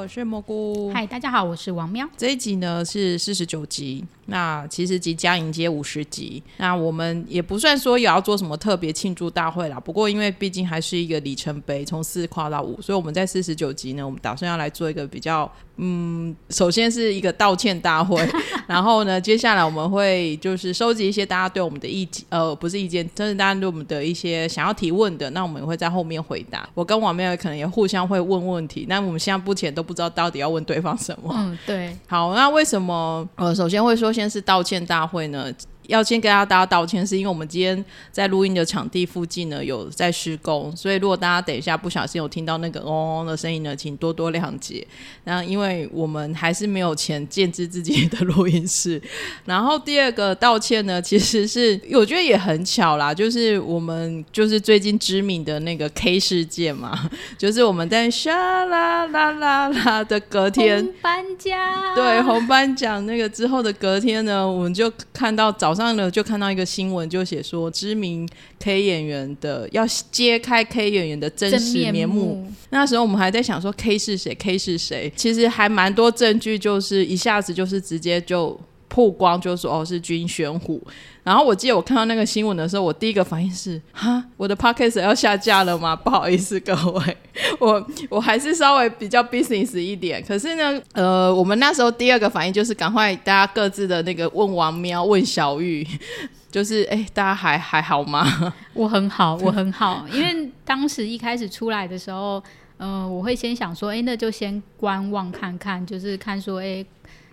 我是蘑菇。嗨，大家好，我是王喵。这一集呢是四十九集，那其实即将迎接五十集。那我们也不算说也要做什么特别庆祝大会啦，不过因为毕竟还是一个里程碑，从四跨到五，所以我们在四十九集呢，我们打算要来做一个比较，嗯，首先是一个道歉大会，然后呢，接下来我们会就是收集一些大家对我们的意见，呃，不是意见，就是大家对我们的一些想要提问的，那我们会在后面回答。我跟王妹可能也互相会问问题，那我们现在目前都不知道到底要问对方什么。嗯，对。好，那为什么呃，首先会说先是道歉大会呢？要先跟大家道歉，是因为我们今天在录音的场地附近呢有在施工，所以如果大家等一下不小心有听到那个嗡嗡的声音呢，请多多谅解。那因为我们还是没有钱建制自己的录音室。然后第二个道歉呢，其实是我觉得也很巧啦，就是我们就是最近知名的那个 K 事件嘛，就是我们在沙啦啦啦啦的隔天颁奖，对红颁奖那个之后的隔天呢，我们就看到早上。上呢就看到一个新闻，就写说知名 K 演员的要揭开 K 演员的真实面目。那时候我们还在想说 K 是谁，K 是谁？其实还蛮多证据，就是一下子就是直接就曝光，就说哦是军宣虎。然后我记得我看到那个新闻的时候，我第一个反应是哈，我的 podcast 要下架了吗？不好意思各位，我我还是稍微比较 business 一点。可是呢，呃，我们那时候第二个反应就是赶快大家各自的那个问王喵，问小玉，就是哎，大家还还好吗？我很好，我很好，因为当时一开始出来的时候，嗯，我会先想说，哎，那就先观望看看，就是看说，哎。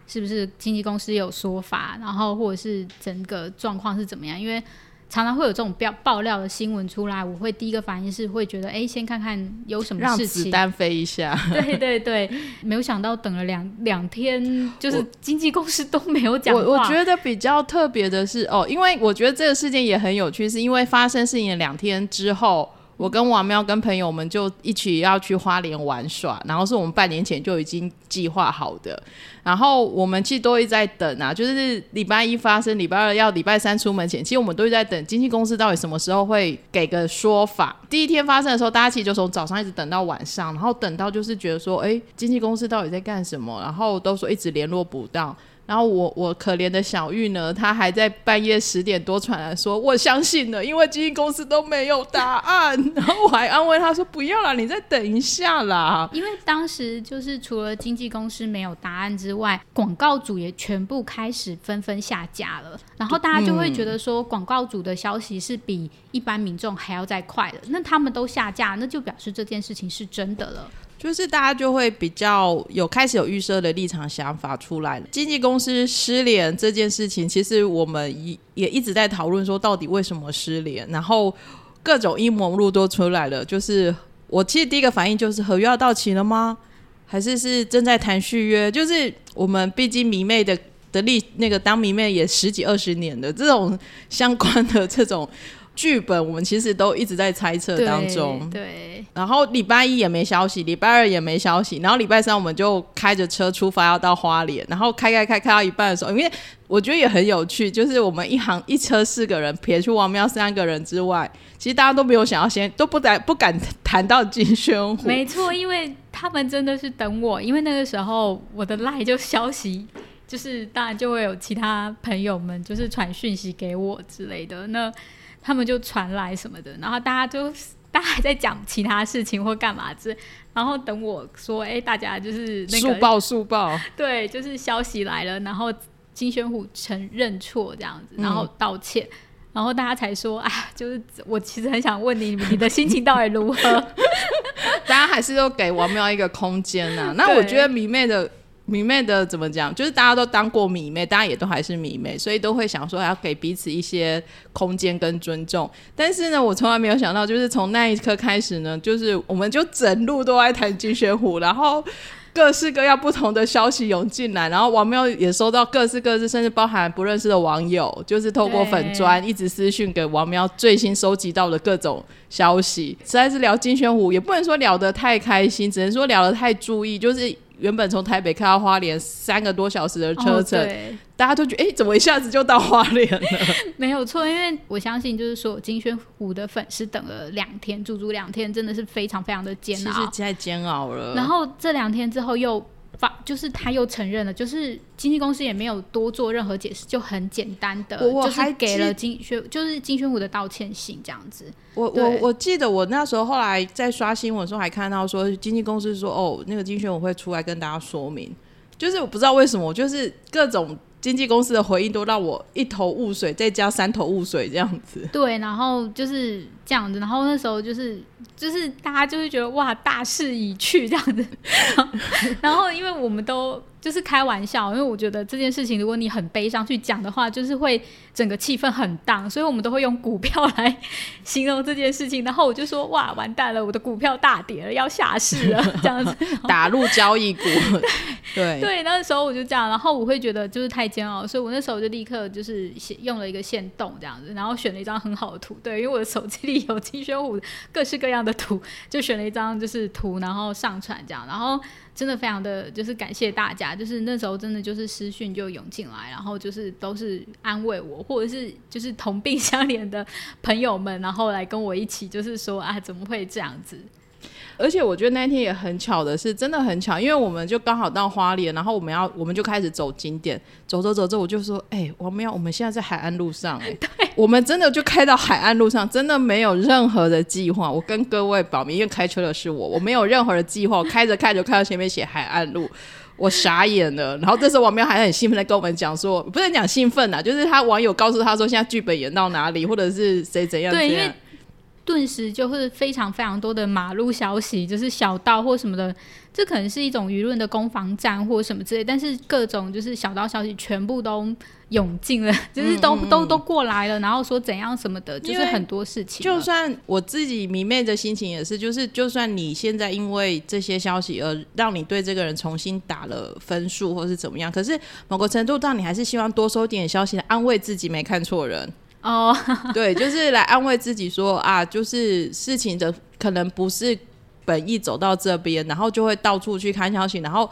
是不是经纪公司有说法，然后或者是整个状况是怎么样？因为常常会有这种爆爆料的新闻出来，我会第一个反应是会觉得，哎，先看看有什么事情，让子弹飞一下。对对对，没有想到等了两两天，就是经纪公司都没有讲话。我我觉得比较特别的是，哦，因为我觉得这个事件也很有趣，是因为发生事情的两天之后。我跟王喵跟朋友们就一起要去花莲玩耍，然后是我们半年前就已经计划好的，然后我们其实都一直在等啊，就是礼拜一发生，礼拜二要礼拜三出门前，其实我们都一直在等经纪公司到底什么时候会给个说法。第一天发生的时候，大家其实就从早上一直等到晚上，然后等到就是觉得说，哎，经纪公司到底在干什么？然后都说一直联络不到。然后我我可怜的小玉呢，她还在半夜十点多传来说，我相信了，因为经纪公司都没有答案。然后我还安慰她说，不要啦，你再等一下啦。因为当时就是除了经纪公司没有答案之外，广告主也全部开始纷纷下架了。然后大家就会觉得说，广告主的消息是比一般民众还要再快的。那他们都下架，那就表示这件事情是真的了。就是大家就会比较有开始有预设的立场想法出来了。经纪公司失联这件事情，其实我们也也一直在讨论说，到底为什么失联？然后各种阴谋论都出来了。就是我其实第一个反应就是合约要到期了吗？还是是正在谈续约？就是我们毕竟迷妹的的历那个当迷妹也十几二十年的这种相关的这种。剧本我们其实都一直在猜测当中，对。然后礼拜一也没消息，礼拜二也没消息，然后礼拜三我们就开着车出发要到花莲，然后开开开开到一半的时候，因为我觉得也很有趣，就是我们一行一车四个人，撇出王喵三个人之外，其实大家都没有想要先都不敢不敢谈到金宣虎。没错，因为他们真的是等我，因为那个时候我的赖就消息，就是当然就会有其他朋友们就是传讯息给我之类的那。他们就传来什么的，然后大家就 大家还在讲其他事情或干嘛之，然后等我说，哎，大家就是那个速报速报，对，就是消息来了，然后金宣虎承认错这样子，然后道歉，然后大家才说，啊，就是我其实很想问你，你的心情到底如何？大家还是都给王喵一个空间呐。那我觉得迷妹的。迷妹的怎么讲？就是大家都当过迷妹，大家也都还是迷妹，所以都会想说要给彼此一些空间跟尊重。但是呢，我从来没有想到，就是从那一刻开始呢，就是我们就整路都在谈金雪虎，然后各式各样不同的消息涌进来，然后王喵也收到各式各式，甚至包含不认识的网友，就是透过粉砖一直私讯给王喵最新收集到的各种消息。实在是聊金雪虎，也不能说聊得太开心，只能说聊得太注意，就是。原本从台北开到花莲三个多小时的车程，哦大家都觉得哎、诶怎么一下子就到花莲了？没有错，因为我相信就是说金宣虎的粉丝等了两天，足足两天，真的是非常非常的煎熬实熬。太煎熬了。然后这两天之后又发，就是他又承认了，就是经纪公司也没有多做任何解释，就很简单的，我我就是还给了金宣，就是金宣虎的道歉信这样子。我我我记得我那时候后来在刷新闻的时候还看到说，经纪公司说哦，那个金宣武会出来跟大家说明，就是我不知道为什么，就是各种经纪公司的回应都让我一头雾水，再加三头雾水这样子。对，然后就是这样子，然后那时候就是就是大家就会觉得哇，大势已去这样子，然后因为我们都就是开玩笑，因为我觉得这件事情如果你很悲伤去讲的话，就是会整个气氛很荡，所以我们都会用股票来形容这件事情。然后我就说哇，完蛋了，我的股票大跌了，要下市了 这样子。打入交易股，对 对，那时候我就这样，然后我会觉得就是太煎熬，所以我那时候就立刻就是写用了一个线动这样子，然后选了一张很好的图，对，因为我的手机里 有金宣虎各式各样的图，就选了一张就是图，然后上传这样，然后真的非常的就是感谢大家，就是那时候真的就是私讯就涌进来，然后就是都是安慰我，或者是就是同病相怜的朋友们，然后来跟我一起就是说啊怎么会这样子？而且我觉得那一天也很巧的是，真的很巧，因为我们就刚好到花莲，然后我们要我们就开始走景点，走走走走，我就说，哎、王喵，我们现在在海岸路上、哎，我们真的就开到海岸路上，真的没有任何的计划。我跟各位保密，因为开车的是我，我没有任何的计划，我开着开着看到前面写海岸路。我傻眼了，然后这时候王喵还很兴奋的跟我们讲说，不是讲兴奋啊，就是他网友告诉他说现在剧本演到哪里，或者是谁怎样对因为怎样。顿时就是非常非常多的马路消息，就是小道或什么的，这可能是一种舆论的攻防战或什么之类，但是各种就是小道消息全部都涌进了，就是都、都都过来了，然后说怎样什么的，就是很多事情。就算我自己迷妹的心情也是，就是就算你现在因为这些消息而让你对这个人重新打了分数，或是怎么样，可是某个程度上，你还是希望多收点消息来安慰自己没看错人。哦，对，就是来安慰自己说啊，就是事情的可能不是本意走到这边，然后就会到处去看消息，然后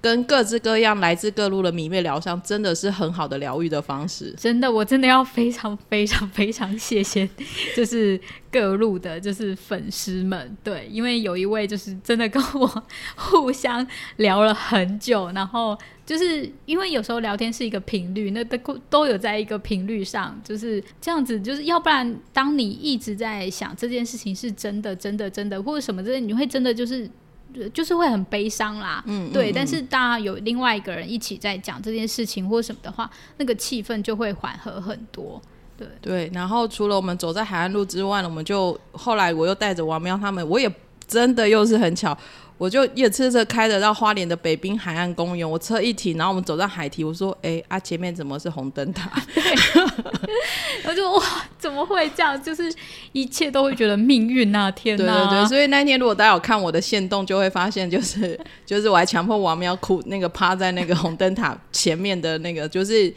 跟各式各样来自各路的迷妹疗伤，真的是很好的疗愈的方式。真的，我真的要非常非常非常谢谢，就是各路的，就是粉丝们，对，因为有一位就是真的跟我 互相聊了很久，然后就是因为有时候聊天是一个频率，那都都有在一个频率上，就是这样子，就是要不然当你一直在想这件事情是真的、真的、真的，或者什么之类，你会真的就是。就是会很悲伤啦，嗯，对。但是当然有另外一个人一起在讲这件事情或什么的话，那个气氛就会缓和很多。对对，然后除了我们走在海岸路之外呢，我们就后来我又带着王喵他们，我也真的又是很巧，我就也车车开着到花莲的北滨海岸公园，我车一停，然后我们走到海堤，我说：“哎啊，前面怎么是红灯塔？” 我就哇，怎么会这样？就是一切都会觉得命运啊，天对哪！对对，所以那天如果大家有看我的线动，就会发现就是 就是我还强迫王喵哭那个趴在那个红灯塔前面的那个，就是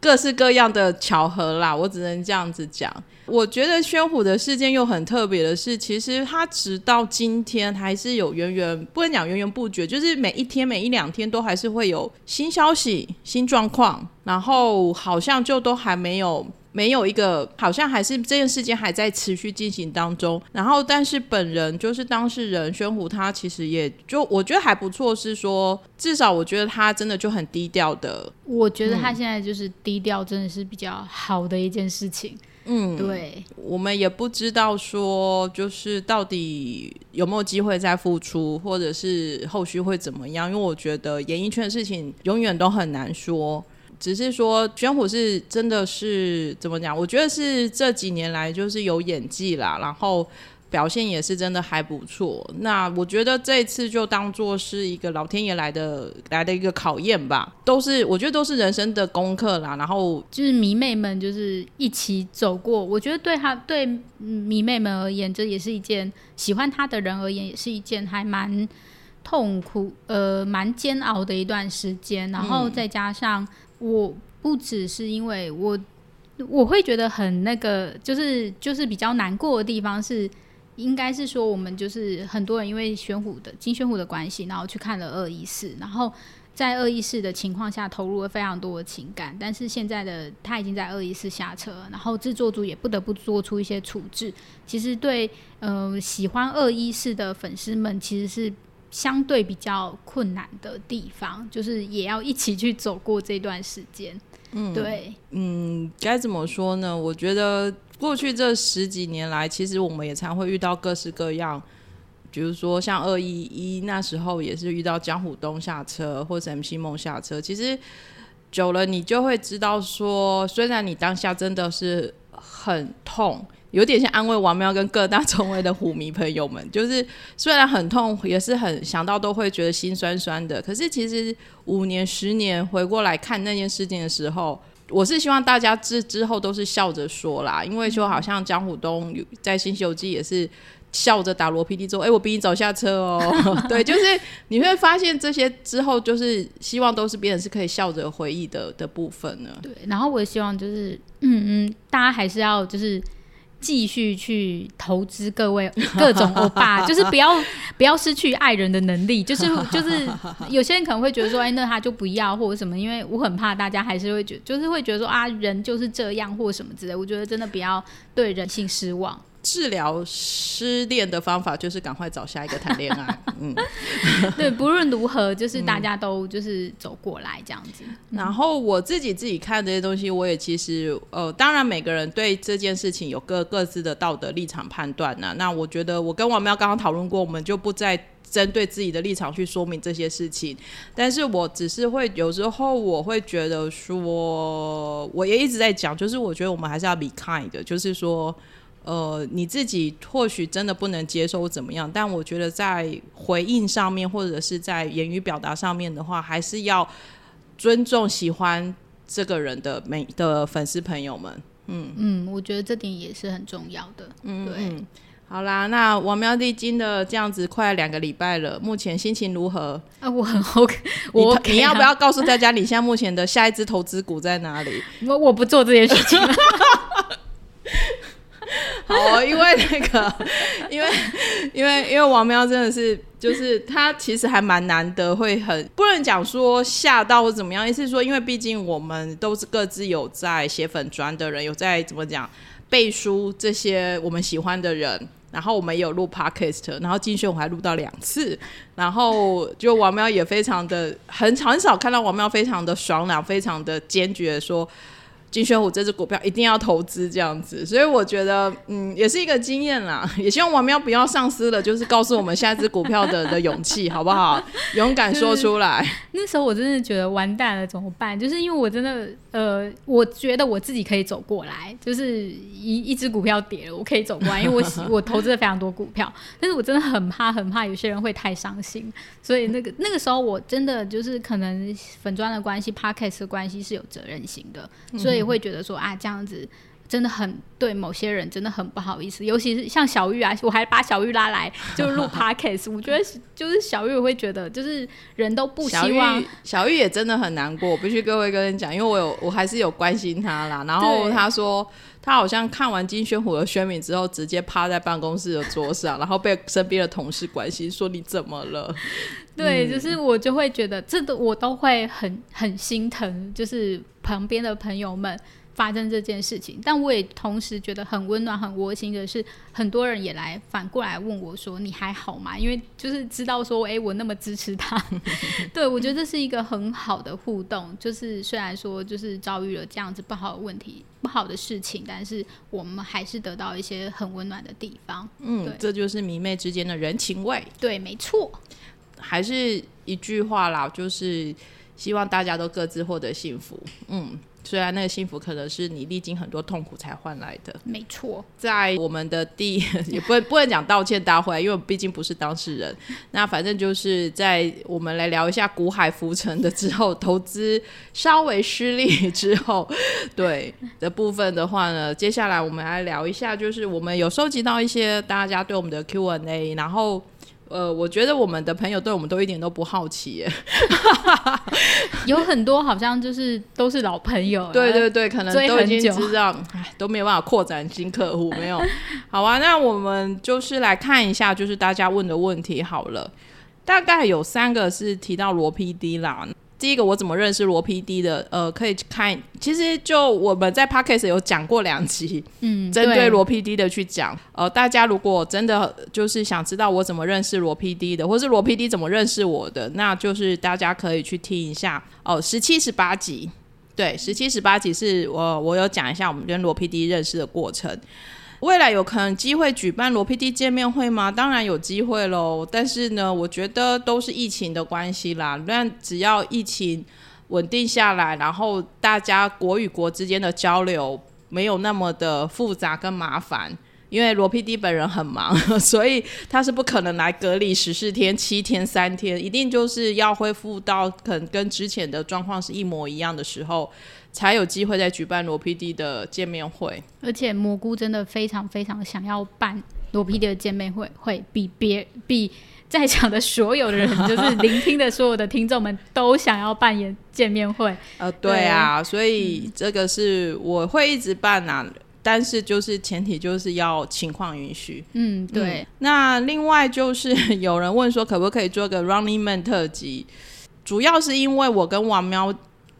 各式各样的巧合啦，我只能这样子讲。我觉得宣虎的事件又很特别的是，其实他直到今天还是有源源不能讲源源不绝，就是每一天每一两天都还是会有新消息、新状况，然后好像就都还没有没有一个，好像还是这件事件还在持续进行当中。然后，但是本人就是当事人宣虎，他其实也就我觉得还不错，是说至少我觉得他真的就很低调的，我觉得他现在就是低调，真的是比较好的一件事情。嗯，对，我们也不知道说就是到底有没有机会再复出，或者是后续会怎么样，因为我觉得演艺圈的事情永远都很难说。只是说玄虎是真的是怎么讲？我觉得是这几年来就是有演技啦，然后表现也是真的还不错。那我觉得这一次就当做是一个老天爷来的来的一个考验吧，都是我觉得都是人生的功课啦。然后就是迷妹们就是一起走过，我觉得对他对嗯迷妹们而言，这也是一件喜欢他的人而言，也是一件还蛮痛苦呃蛮煎熬的一段时间。然后再加上我不只是因为我我会觉得很那个，就是就是比较难过的地方是。应该是说我们就是很多人因为玄虎的金玄虎的关系，然后去看了二一四，然后在二一四的情况下投入了非常多的情感，但是现在的他已经在二一四下车，然后制作组也不得不做出一些处置。其实对呃喜欢二一四的粉丝们，其实是相对比较困难的地方，就是也要一起去走过这段时间。嗯，对，嗯，该怎么说呢？我觉得过去这十几年来，其实我们也常会遇到各式各样，比如说像二一一那时候也是遇到江虎东下车，或者 MC 梦下车。其实久了，你就会知道说，虽然你当下真的是很痛。有点像安慰王喵跟各大中位的虎迷朋友们，就是虽然很痛，也是很想到都会觉得心酸酸的。可是其实五年、十年回过来看那件事情的时候，我是希望大家之之后都是笑着说啦，因为就好像江虎东在新西游记也是笑着打罗 PD 说：“哎，我比你早下车哦。”对，就是你会发现这些之后，就是希望都是别人是可以笑着回忆的的部分呢。对，然后我也希望就是，嗯嗯，大家还是要就是。继续去投资各位 各种欧巴，就是不要不要失去爱人的能力，就是就是 有些人可能会觉得说，哎，那他就不要或者什么，因为我很怕大家还是会觉，就是会觉得说啊，人就是这样或什么之类。我觉得真的不要对人性失望。治疗失恋的方法就是赶快找下一个谈恋爱。嗯，对，不论如何，就是大家都就是走过来这样子。然后我自己自己看这些东西，我也其实呃，当然每个人对这件事情有各各自的道德立场判断呢。那我觉得我跟王喵刚刚讨论过，我们就不再针对自己的立场去说明这些事情。但是我只是会有时候我会觉得说，我也一直在讲，就是我觉得我们还是要 be kind 的，就是说。呃，你自己或许真的不能接受怎么样，但我觉得在回应上面或者是在言语表达上面的话，还是要尊重喜欢这个人的每的粉丝朋友们。嗯嗯，我觉得这点也是很重要的。嗯，对。好啦，那王喵弟经的这样子快两个礼拜了，目前心情如何？啊，我很 OK。我你要不要告诉大家，你现在目前的下一支投资股在哪里？我我不做这件事情。好，因为那个，因为因为因为王喵真的是，就是他其实还蛮难得，会很不能讲说吓到或怎么样，意思是说，因为毕竟我们都是各自有在写粉砖的人，有在怎么讲背书这些我们喜欢的人，然后我们也有录 podcast，然后金轩我还录到两次，然后就王喵也非常的很很少看到王喵非常的爽朗，非常的坚决说。金宣虎这只股票一定要投资这样子，所以我觉得，嗯，也是一个经验啦。也希望王喵不要丧失了，就是告诉我们下一只股票的的勇气，好不好？勇敢说出来。那时候我真的觉得完蛋了，怎么办？就是因为我真的，呃，我觉得我自己可以走过来，就是一一只股票跌了，我可以走过来，因为我我投资了非常多股票，但是我真的很怕，很怕有些人会太伤心，所以那个 那个时候我真的就是可能粉砖的关系，Parkes 的关系是有责任心的，所以。会觉得说啊，这样子真的很对某些人真的很不好意思，尤其是像小玉啊，我还把小玉拉来就录 podcast，我觉得就是小玉会觉得就是人都不希望小玉也真的很难过，我必须各位跟你讲，因为我有我还是有关心他啦。然后他说他好像看完金宣虎的宣明之后，直接趴在办公室的桌上，然后被身边的同事关心说你怎么了？对，就是我就会觉得这都我都会很很心疼，就是旁边的朋友们发生这件事情，但我也同时觉得很温暖、很窝心的是，很多人也来反过来问我说：“你还好吗？”因为就是知道说，哎，我那么支持他，对我觉得这是一个很好的互动。就是虽然说就是遭遇了这样子不好的问题、不好的事情，但是我们还是得到一些很温暖的地方。嗯，这就是迷妹之间的人情味。对，没错。还是一句话啦，就是希望大家都各自获得幸福。嗯，虽然那个幸福可能是你历经很多痛苦才换来的。没错，在我们的第 也不不能讲道歉大会，因为毕竟不是当事人。那反正就是在我们来聊一下股海浮沉的之后，投资稍微失利之后，对的部分的话呢，接下来我们来聊一下，就是我们有收集到一些大家对我们的 Q&A，然后。呃，我觉得我们的朋友对我们都一点都不好奇耶。有很多好像就是都是老朋友，对对对，可能都已经知道，哎，都没有办法扩展新客户，没有。好啊，那我们就是来看一下，就是大家问的问题好了，大概有三个是提到罗 PD 啦。第一个我怎么认识罗 PD 的？呃，可以看，其实就我们在 Podcast 有讲过两集，嗯，针对罗 PD 的去讲。呃，大家如果真的就是想知道我怎么认识罗 PD 的，或是罗 PD 怎么认识我的，那就是大家可以去听一下哦，十七、十八集。对，十七、十八集是我我有讲一下我们跟罗 PD 认识的过程。未来有可能机会举办罗 PD 见面会吗？当然有机会喽。但是呢，我觉得都是疫情的关系啦。那只要疫情稳定下来，然后大家国与国之间的交流没有那么的复杂跟麻烦，因为罗 PD 本人很忙，所以他是不可能来隔离十四天、七天、三天，一定就是要恢复到可能跟之前的状况是一模一样的时候，才有机会再举办罗 PD 的见面会。而且蘑菇真的非常非常想要办罗 PD 的见面会，会比别比在场的所有的人，就是聆听的所有的听众们都想要扮演见面会。呃，对啊，所以这个是我会一直办啊，但是就是前提就是要情况允许。嗯，对，那另外就是有人问说，可不可以做个 Running Man 特辑？主要是因为我跟王喵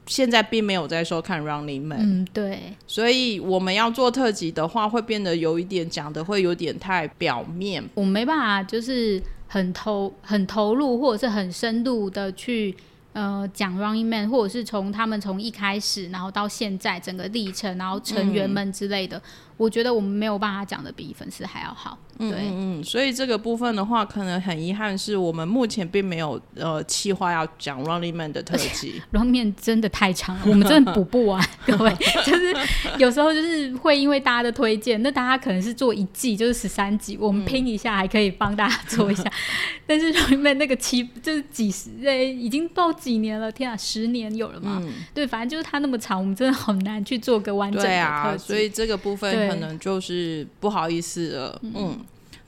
现在并没有在收看 Running Man，、嗯，对，所以我们要做特辑的话，会变得有一点讲的会有点太表面。我没办法，就是很投很投入，或者是很深度的去呃讲 Running Man，或者是从他们从一开始，然后到现在整个历程，然后成员们之类的，我觉得我们没有办法讲的比粉丝还要好。对，嗯，所以这个部分的话，可能很遗憾是我们目前并没有呃计划要讲 Running Man 的特辑。Running Man 真的太长了，我们真的补不完，各位，就是有时候就是会因为大家的推荐，那大家可能是做一季就是十三集，我们拼一下还可以帮大家做一下，但是 Running Man 那个七就是几十，呃，已经到几年了，天啊，十年有了嘛？对，反正就是它那么长，我们真的很难去做个完整的对啊，所以这个部分对可能就是不好意思了。嗯，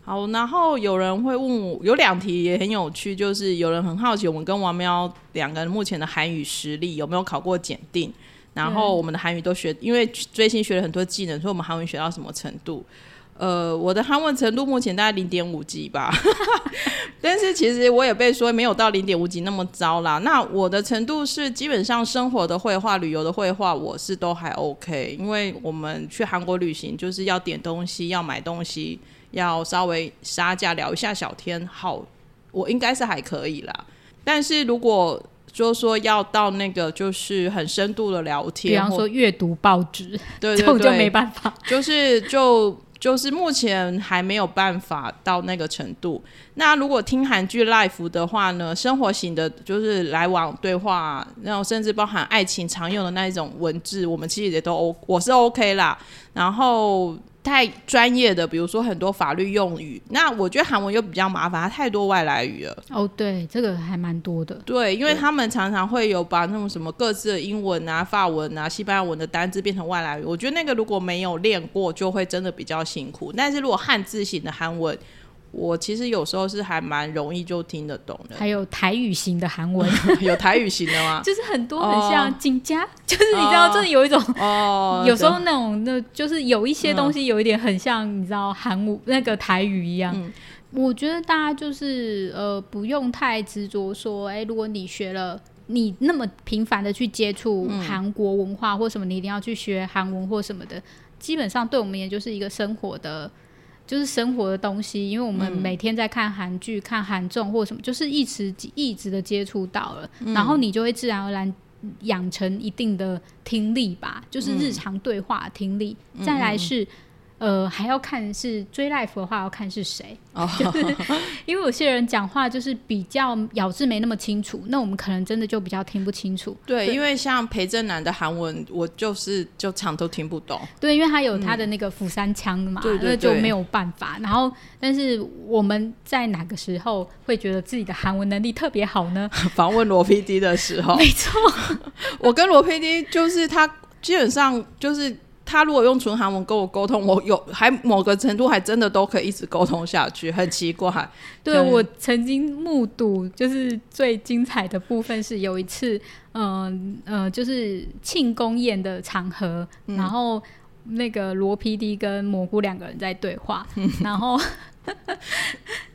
好，然后有人会问我，有两题也很有趣，就是有人很好奇我们跟王喵两个人目前的韩语实力有没有考过检定，然后我们的韩语都学，因为追星学了很多技能，所以我们韩文学到什么程度？呃，我的韩文程度目前大概零点五级吧，但是其实我也被说没有到零点五级那么糟啦。那我的程度是基本上生活的绘画、旅游的绘画，我是都还 OK，因为我们去韩国旅行就是要点东西、要买东西，要稍微杀价聊一下小天，好，我应该是还可以啦。但是如果就说要到那个就是很深度的聊天，比方说阅读报纸，对对就没办法。就是就就是目前还没有办法到那个程度。那如果听韩剧 Life 的话呢，生活型的，就是来往对话，然后甚至包含爱情常用的那一种文字，我们其实也都 O，我是 OK 啦。然后太专业的，比如说很多法律用语，那我觉得韩文又比较麻烦，它太多外来语了。哦，对，这个还蛮多的。对，因为他们常常会有把那种什么各自的英文啊、法文啊、西班牙文的单字变成外来语，我觉得那个如果没有练过，就会真的比较辛苦。但是如果汉字型的韩文，我其实有时候是还蛮容易就听得懂的。还有台语型的韩文，有台语型的吗？就是很多很像哦景家，就是你知道，哦真的有一种哦，有时候那种那就是有一些东西有一点很像，你知道韩舞那个台语一样。嗯我觉得大家就是呃不用太执着说，哎、如果你学了。你那么频繁的去接触嗯韩国文化或什么，你一定要去学韩文或什么的，基本上对我们也就是一个生活的，就是生活的东西。因为我们嗯每天在看韩剧、看韩综或什么，就是一直一直的接触到了，嗯然后你就会自然而然养成一定的听力吧，就是嗯日常对话听力。再来是。呃，还要看是追 life 的话，要看是谁，哦 就是 因为有些人讲话就是比较咬字没那么清楚，那我们可能真的就比较听不清楚。对，对因为像裴正南的韩文，我就是就常都听不懂。对，因为他有他的那个釜山腔的嘛，那就没有办法。然后，但是我们在哪个时候会觉得自己的韩文能力特别好呢？访问罗 PD 的时候，没错，我跟罗 PD 就是他基本上就是他如果用纯韩文跟我沟通，我有还某个程度还真的都可以一直沟通下去，很奇怪。对我曾经目睹，就是最精彩的部分是有一次，嗯呃，就是庆功宴的场合，然后那个罗 PD 跟蘑菇两个人在对话，然后。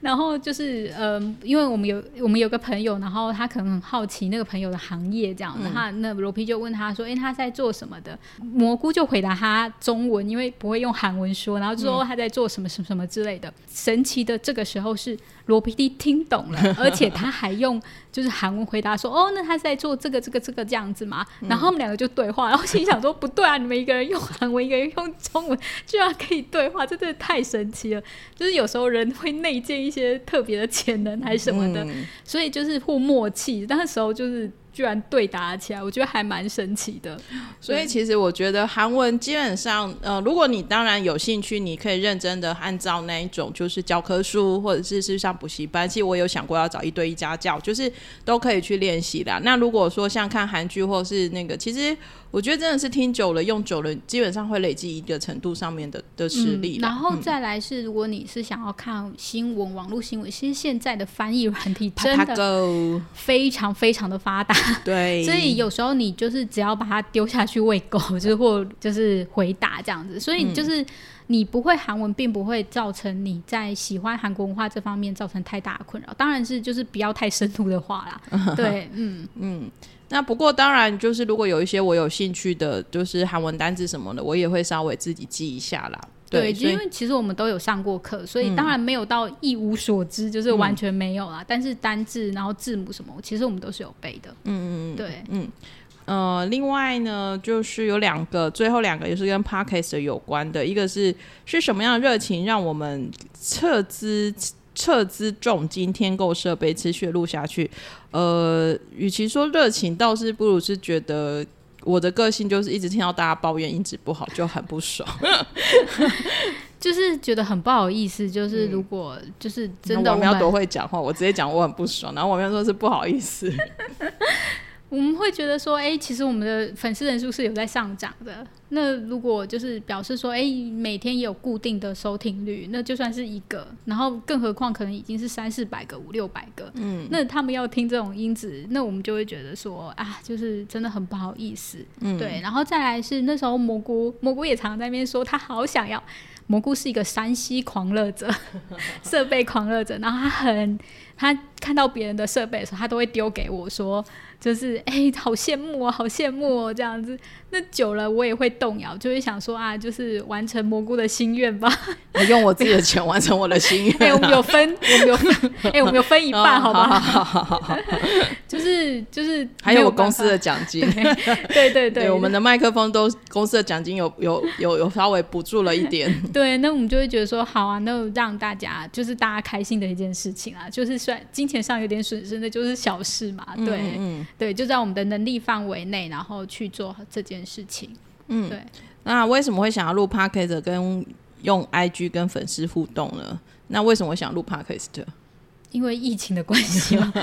然后就是嗯，因为我们有我们有个朋友，然后他可能很好奇那个朋友的行业这样子，他那罗皮就问他说：“哎，他在做什么的？”蘑菇就回答他中文，因为不会用韩文说，然后就说他在做什么什么什么之类的。神奇的这个时候是罗皮蒂听懂了，而且他还用就是韩文回答说：“哦，那他在做这个这个这个这样子嘛？”然后我们两个就对话，然后心想说：“不对啊，你们一个人用韩文，一个人用中文，居然可以对话，这真的太神奇了！就是有时候人会内建一些特别的潜能还是什么的，所以就是互默契。那时候就是居然对答起来，我觉得还蛮神奇的。所以其实我觉得韩文基本上，呃，如果你当然有兴趣，你可以认真的按照那一种就是教科书，或者是是上补习班。其实我有想过要找一对一家教，就是都可以去练习的。那如果说像看韩剧或是那个，其实。我觉得真的是听久了、用久了，基本上会累积一个程度上面的的实力。然后再来是，如果你是想要看新闻、网络新闻，其实现在的翻译软体真的非常非常的发达。对，所以有时候你就是只要把它丢下去喂狗，就是或就是回答这样子。所以就是你不会韩文，并不会造成你在喜欢韩国文化这方面造成太大的困扰。当然是就是不要太深入的话啦。对，嗯嗯。那不过当然，就是如果有一些我有兴趣的，就是韩文单字什么的，我也会稍微自己记一下啦。对，因为其实我们都有上过课，所以当然没有到一无所知，就是完全没有啦。但是单字，然后字母什么，其实我们都是有背的。嗯嗯嗯，对，嗯呃，另外呢，就是有两个，最后两个也是跟 podcast 有关的，一个是是什么样的热情让我们撤资。撤资重金添购设备，持续录下去。呃，与其说热情，倒是不如是觉得我的个性就是一直听到大家抱怨音质不好，就很不爽，就是觉得很不好意思。就是如果就是真的，我们要多会讲话，我直接讲我很不爽，然后我们要说是不好意思。我们会觉得说，哎，其实我们的粉丝人数是有在上涨的。那如果就是表示说，哎，每天也有固定的收听率，那就算是一个。然后，更何况可能已经是三四百个、五六百个。嗯。那他们要听这种音质，那我们就会觉得说，啊，就是真的很不好意思。嗯。对。然后再来是那时候蘑菇，蘑菇也常常在那边说，他好想要。蘑菇是一个山西狂热者，设备狂热者。然后他很，他看到别人的设备的时候，他都会丢给我说。就是 哎，好羡慕哦，好羡慕哦，这样子。那久了我也会动摇，就会想说啊，就是完成蘑菇的心愿吧。我用我自己的钱完成我的心愿。哎，我们有分，我们有分，哎，我们有分一半，好吧？好好好好。就是就是，还有我公司的奖金。对对对，我们的麦克风都公司的奖金有有有有稍微补助了一点。对，那我们就会觉得说，好啊，那让大家就是大家开心的一件事情啊，就是算金钱上有点损失，那就是小事嘛。对，嗯。对，就在我们的能力范围内，然后去做这件事情。嗯，对。那为什么会想要录 podcast 跟用 IG 跟粉丝互动呢？那为什么想录 podcast？因为疫情的关系吗？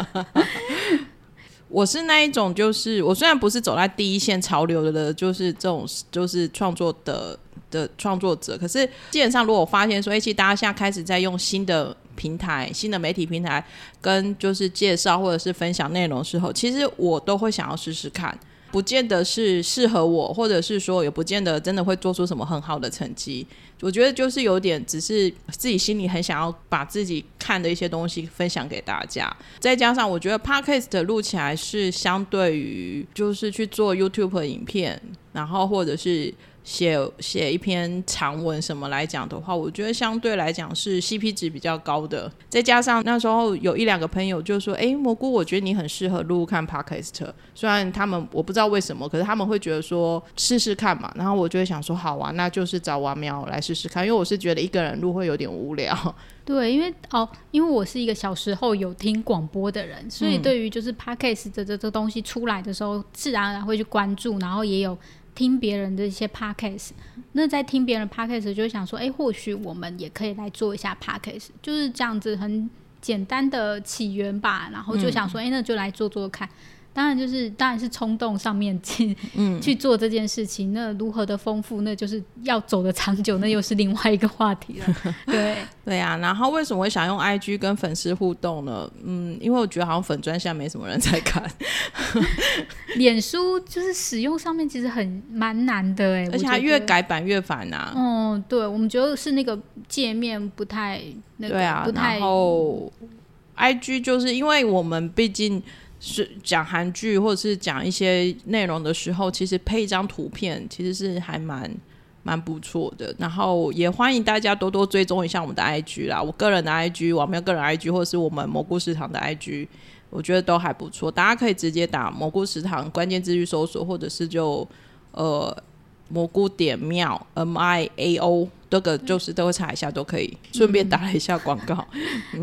我是那一种，就是我虽然不是走在第一线潮流的，就是这种就是创作的的创作者，可是基本上如果我发现说，哎，其实大家现在开始在用新的。平台新的媒体平台跟就是介绍或者是分享内容时候，其实我都会想要试试看，不见得是适合我，或者是说也不见得真的会做出什么很好的成绩。我觉得就是有点只是自己心里很想要把自己看的一些东西分享给大家，再加上我觉得 podcast 录起来是相对于就是去做 YouTube 影片，然后或者是。写写一篇长文什么来讲的话，我觉得相对来讲是 CP 值比较高的。再加上那时候有一两个朋友就说：“哎，蘑菇，我觉得你很适合录看 Podcast。”虽然他们我不知道为什么，可是他们会觉得说试试看嘛。然后我就会想说：“好啊，那就是找王苗来试试看。”因为我是觉得一个人录会有点无聊。对，因为哦，因为我是一个小时候有听广播的人，所以对于就是 Podcast 的这这东西出来的时候，自然而然会去关注，然后也有。听别人的一些 podcast，那在听别人 podcast 就想说，哎，或许我们也可以来做一下 podcast，就是这样子很简单的起源吧。然后就想说，哎，那就来做做看。当然就是当然是冲动上面去嗯去做这件事情。那如何的丰富，那就是要走的长久，那又是另外一个话题了。对对啊，然后为什么会想用 IG 跟粉丝互动呢？嗯，因为我觉得好像粉专现在没什么人在看，脸书就是使用上面其实很蛮难的哎，而且它越改版越烦呐。嗯，对，我们觉得是那个界面不太那个，不太然后。I G 就是因为我们毕竟是讲韩剧或者是讲一些内容的时候，其实配一张图片其实是还蛮蛮不错的。然后也欢迎大家多多追踪一下我们的 I G 啦，我个人的 I G，我们有个人 I G，或者是我们蘑菇食堂的 I G，我觉得都还不错。大家可以直接打蘑菇食堂关键字去搜索，或者是就呃。蘑菇点妙，M I A O，这个就是都会查一下，都可以顺便打了一下广告。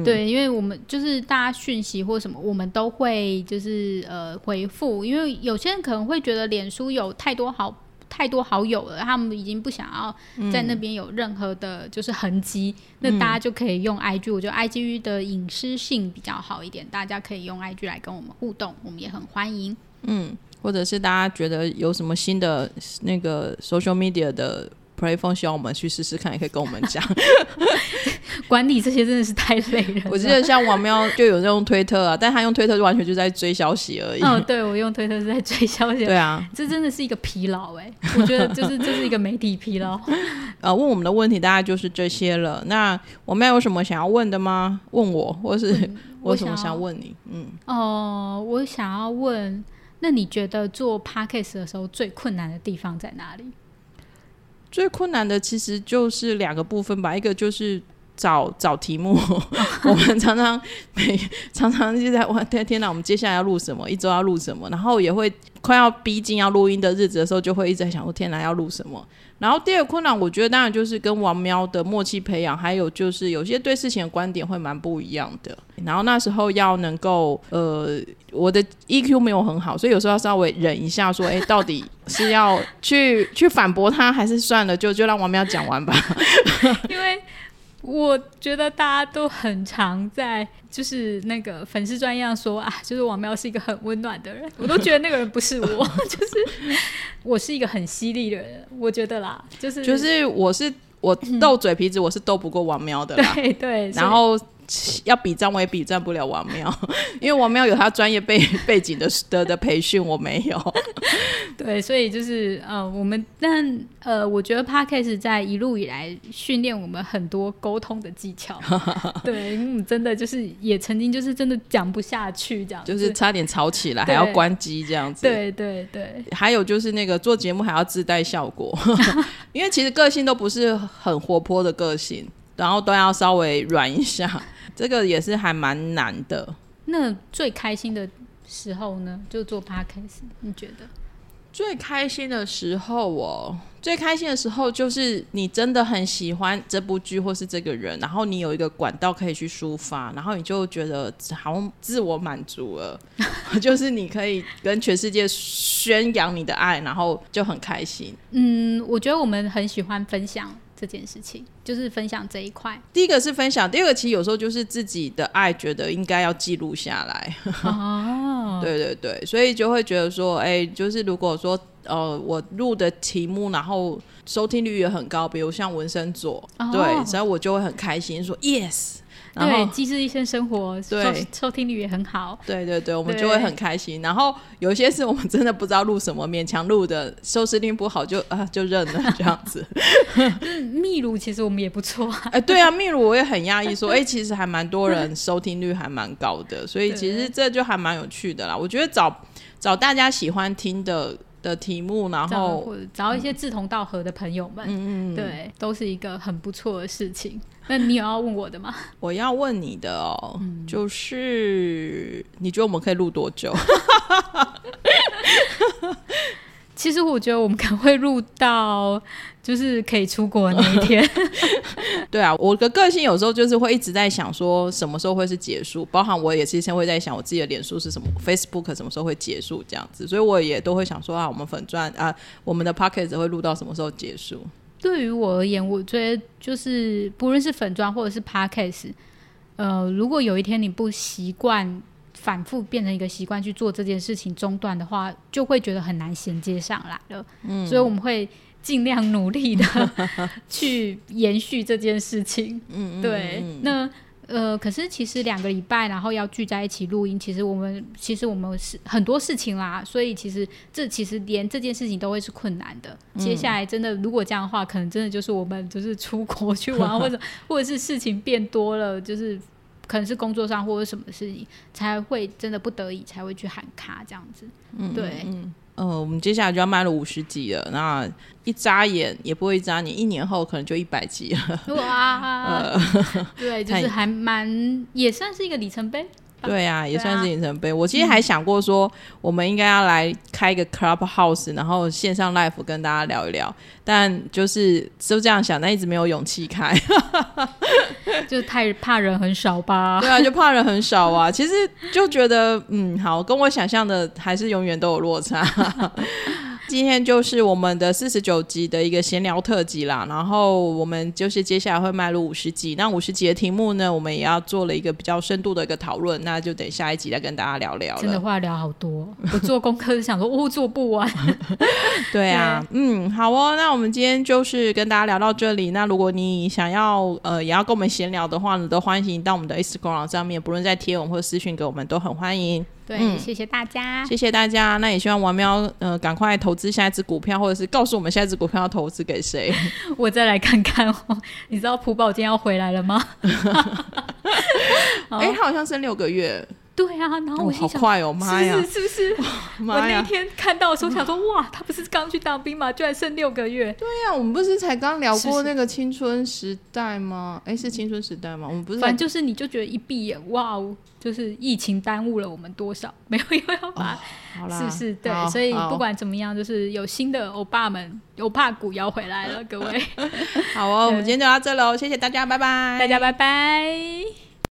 对，因为我们就是大家讯息或什么，我们都会就是呃回复，因为有些人可能会觉得脸书有太多好太多好友了，他们已经不想要在那边有任何的就是痕迹，那大家就可以用 I G，我觉得 I G 的隐私性比较好一点，大家可以用 I G 来跟我们互动，我们也很欢迎。嗯。或者是大家觉得有什么新的那个 social media 的 platform 需要我们去试试看，也可以跟我们讲。管理这些真的是太累了。我记得像王喵就有用推特啊，但他用推特就完全就在追消息而已。哦，对我用推特是在追消息。对啊，这真的是一个疲劳哎，我觉得就是这是一个媒体疲劳。呃，问我们的问题大概就是这些了。那我们有什么想要问的吗？问我，或是我有什么想问你？嗯，哦，我想要问。那你觉得做 podcast 的时候最困难的地方在哪里？最困难的其实就是两个部分吧，一个就是找找题目，我们常常每常常就在问天天哪，我们接下来要录什么，一周要录什么，然后也会快要逼近要录音的日子的时候，就会一直在想说天哪要录什么。然后第二个困难，我觉得当然就是跟王喵的默契培养，还有就是有些对事情的观点会蛮不一样的。然后那时候要能够，呃，我的 EQ 没有很好，所以有时候要稍微忍一下，说，哎，到底是要去去反驳他，还是算了，就就让王喵讲完吧，因为。我觉得大家都很常在就是那个粉丝专业说啊，就是王喵是一个很温暖的人，我都觉得那个人不是我，就是我是一个很犀利的人，我觉得啦，就是就是我是我斗嘴皮子，我是斗不过王喵的，对对，然后。要比战我也比战不了王庙，因为王庙有他专业背背景的的的培训，我没有。对，所以就是呃，我们但呃，我觉得 Parkes 在一路以来训练我们很多沟通的技巧。对，嗯，真的就是也曾经就是真的讲不下去这样，就是差点吵起来，还要关机这样子。对对对。还有就是那个做节目还要自带效果，因为其实个性都不是很活泼的个性，然后都要稍微软一下。这个也是还蛮难的。那最开心的时候呢？就做 podcast，你觉得？最开心的时候哦，最开心的时候就是你真的很喜欢这部剧或是这个人，然后你有一个管道可以去抒发，然后你就觉得好像自我满足了，就是你可以跟全世界宣扬你的爱，然后就很开心。嗯，我觉得我们很喜欢分享。这件事情就是分享这一块。第一个是分享，第二个其实有时候就是自己的爱，觉得应该要记录下来。哦，对对对，所以就会觉得说，哎，就是如果说呃，我录的题目，然后收听率也很高，比如像纹身左，对，所以我就会很开心，说 yes。对，机智一生生活，对，收听率也很好。对对对，我们就会很开心。然后有一些是我们真的不知道录什么，勉强录的，收视率不好就啊就认了这样子。秘鲁其实我们也不错。哎，对啊，秘鲁我也很压抑，说 哎，其实还蛮多人收听率还蛮高的，所以其实这就还蛮有趣的啦。我觉得找找大家喜欢听的。的题目，然后找一些志同道合的朋友们，嗯嗯，对，都是一个很不错的事情。那你有要问我的吗？我要问你的哦，就是你觉得我们可以录多久？其实我觉得我们可能会录到。就是可以出国那一天，对啊，我的个性有时候就是会一直在想说什么时候会是结束，包含我也是先会在想我自己的脸书是什么，Facebook 什么时候会结束这样子，所以我也都会想说啊，我们粉钻啊，我们的 p o c k e t 会录到什么时候结束？对于我而言，我觉得就是不论是粉钻或者是 p o c k e t 呃，如果有一天你不习惯。反复变成一个习惯去做这件事情，中断的话，就会觉得很难衔接上来了。嗯，所以我们会尽量努力的 去延续这件事情。嗯，对，那。呃，可是其实两个礼拜，然后要聚在一起录音，其实我们其实我们是很多事情啦，所以其实这其实连这件事情都会是困难的。接下来真的如果这样的话，可能真的就是我们就是出国去玩，或者或者是事情变多了，就是可能是工作上或者什么事情才会真的不得已才会去喊卡这样子。嗯，对。呃，我们接下来就要卖了五十集了，那一眨眼也不会一眨眼，一年后可能就一百集了。哇，对，就是还蛮也算是一个里程碑。对啊，也算是里程碑。我其实还想过说，我们应该要来开一个 Clubhouse，然后线上 Live 跟大家聊一聊。但就是就这样想，但一直没有勇气开，就太怕人很少吧？对啊，就怕人很少啊。其实就觉得，嗯，好，跟我想象的还是永远都有落差。今天就是我们的四十九集的一个闲聊特辑啦，然后我们就是接下来会迈入五十集，那五十集的题目呢，我们也要做了一个比较深度的一个讨论，那就等下一集再跟大家聊聊。真的话聊好多，我做功课是想说，哦，做不完。对啊，嗯，好哦，那我们今天就是跟大家聊到这里。那如果你想要呃也要跟我们闲聊的话呢，都欢迎到我们的 Instagram 上面，不论在贴文或私讯给我们，都很欢迎。对，谢谢大家，谢谢大家。那也希望王喵呃赶快投资下一只股票，或者是告诉我们下一只股票要投资给谁。我再来看看哦。你知道普宝今天要回来了吗？哎，他好像剩六个月。对啊，然后我好快哦，妈呀，是不是？我那天看到的时候想说，哇，他不是刚去当兵吗？居然剩六个月。对呀，我们不是才刚聊过那个青春时代吗？哎，是青春时代吗？我们不是，反正就是你就觉得一闭眼，哇哦。就是疫情耽误了我们多少？没有，又要把，是不是，对，所以不管怎么样，就是有新的欧巴们，欧巴股要回来了，各位。好哦，我们今天就到这喽，谢谢大家，拜拜，大家拜拜。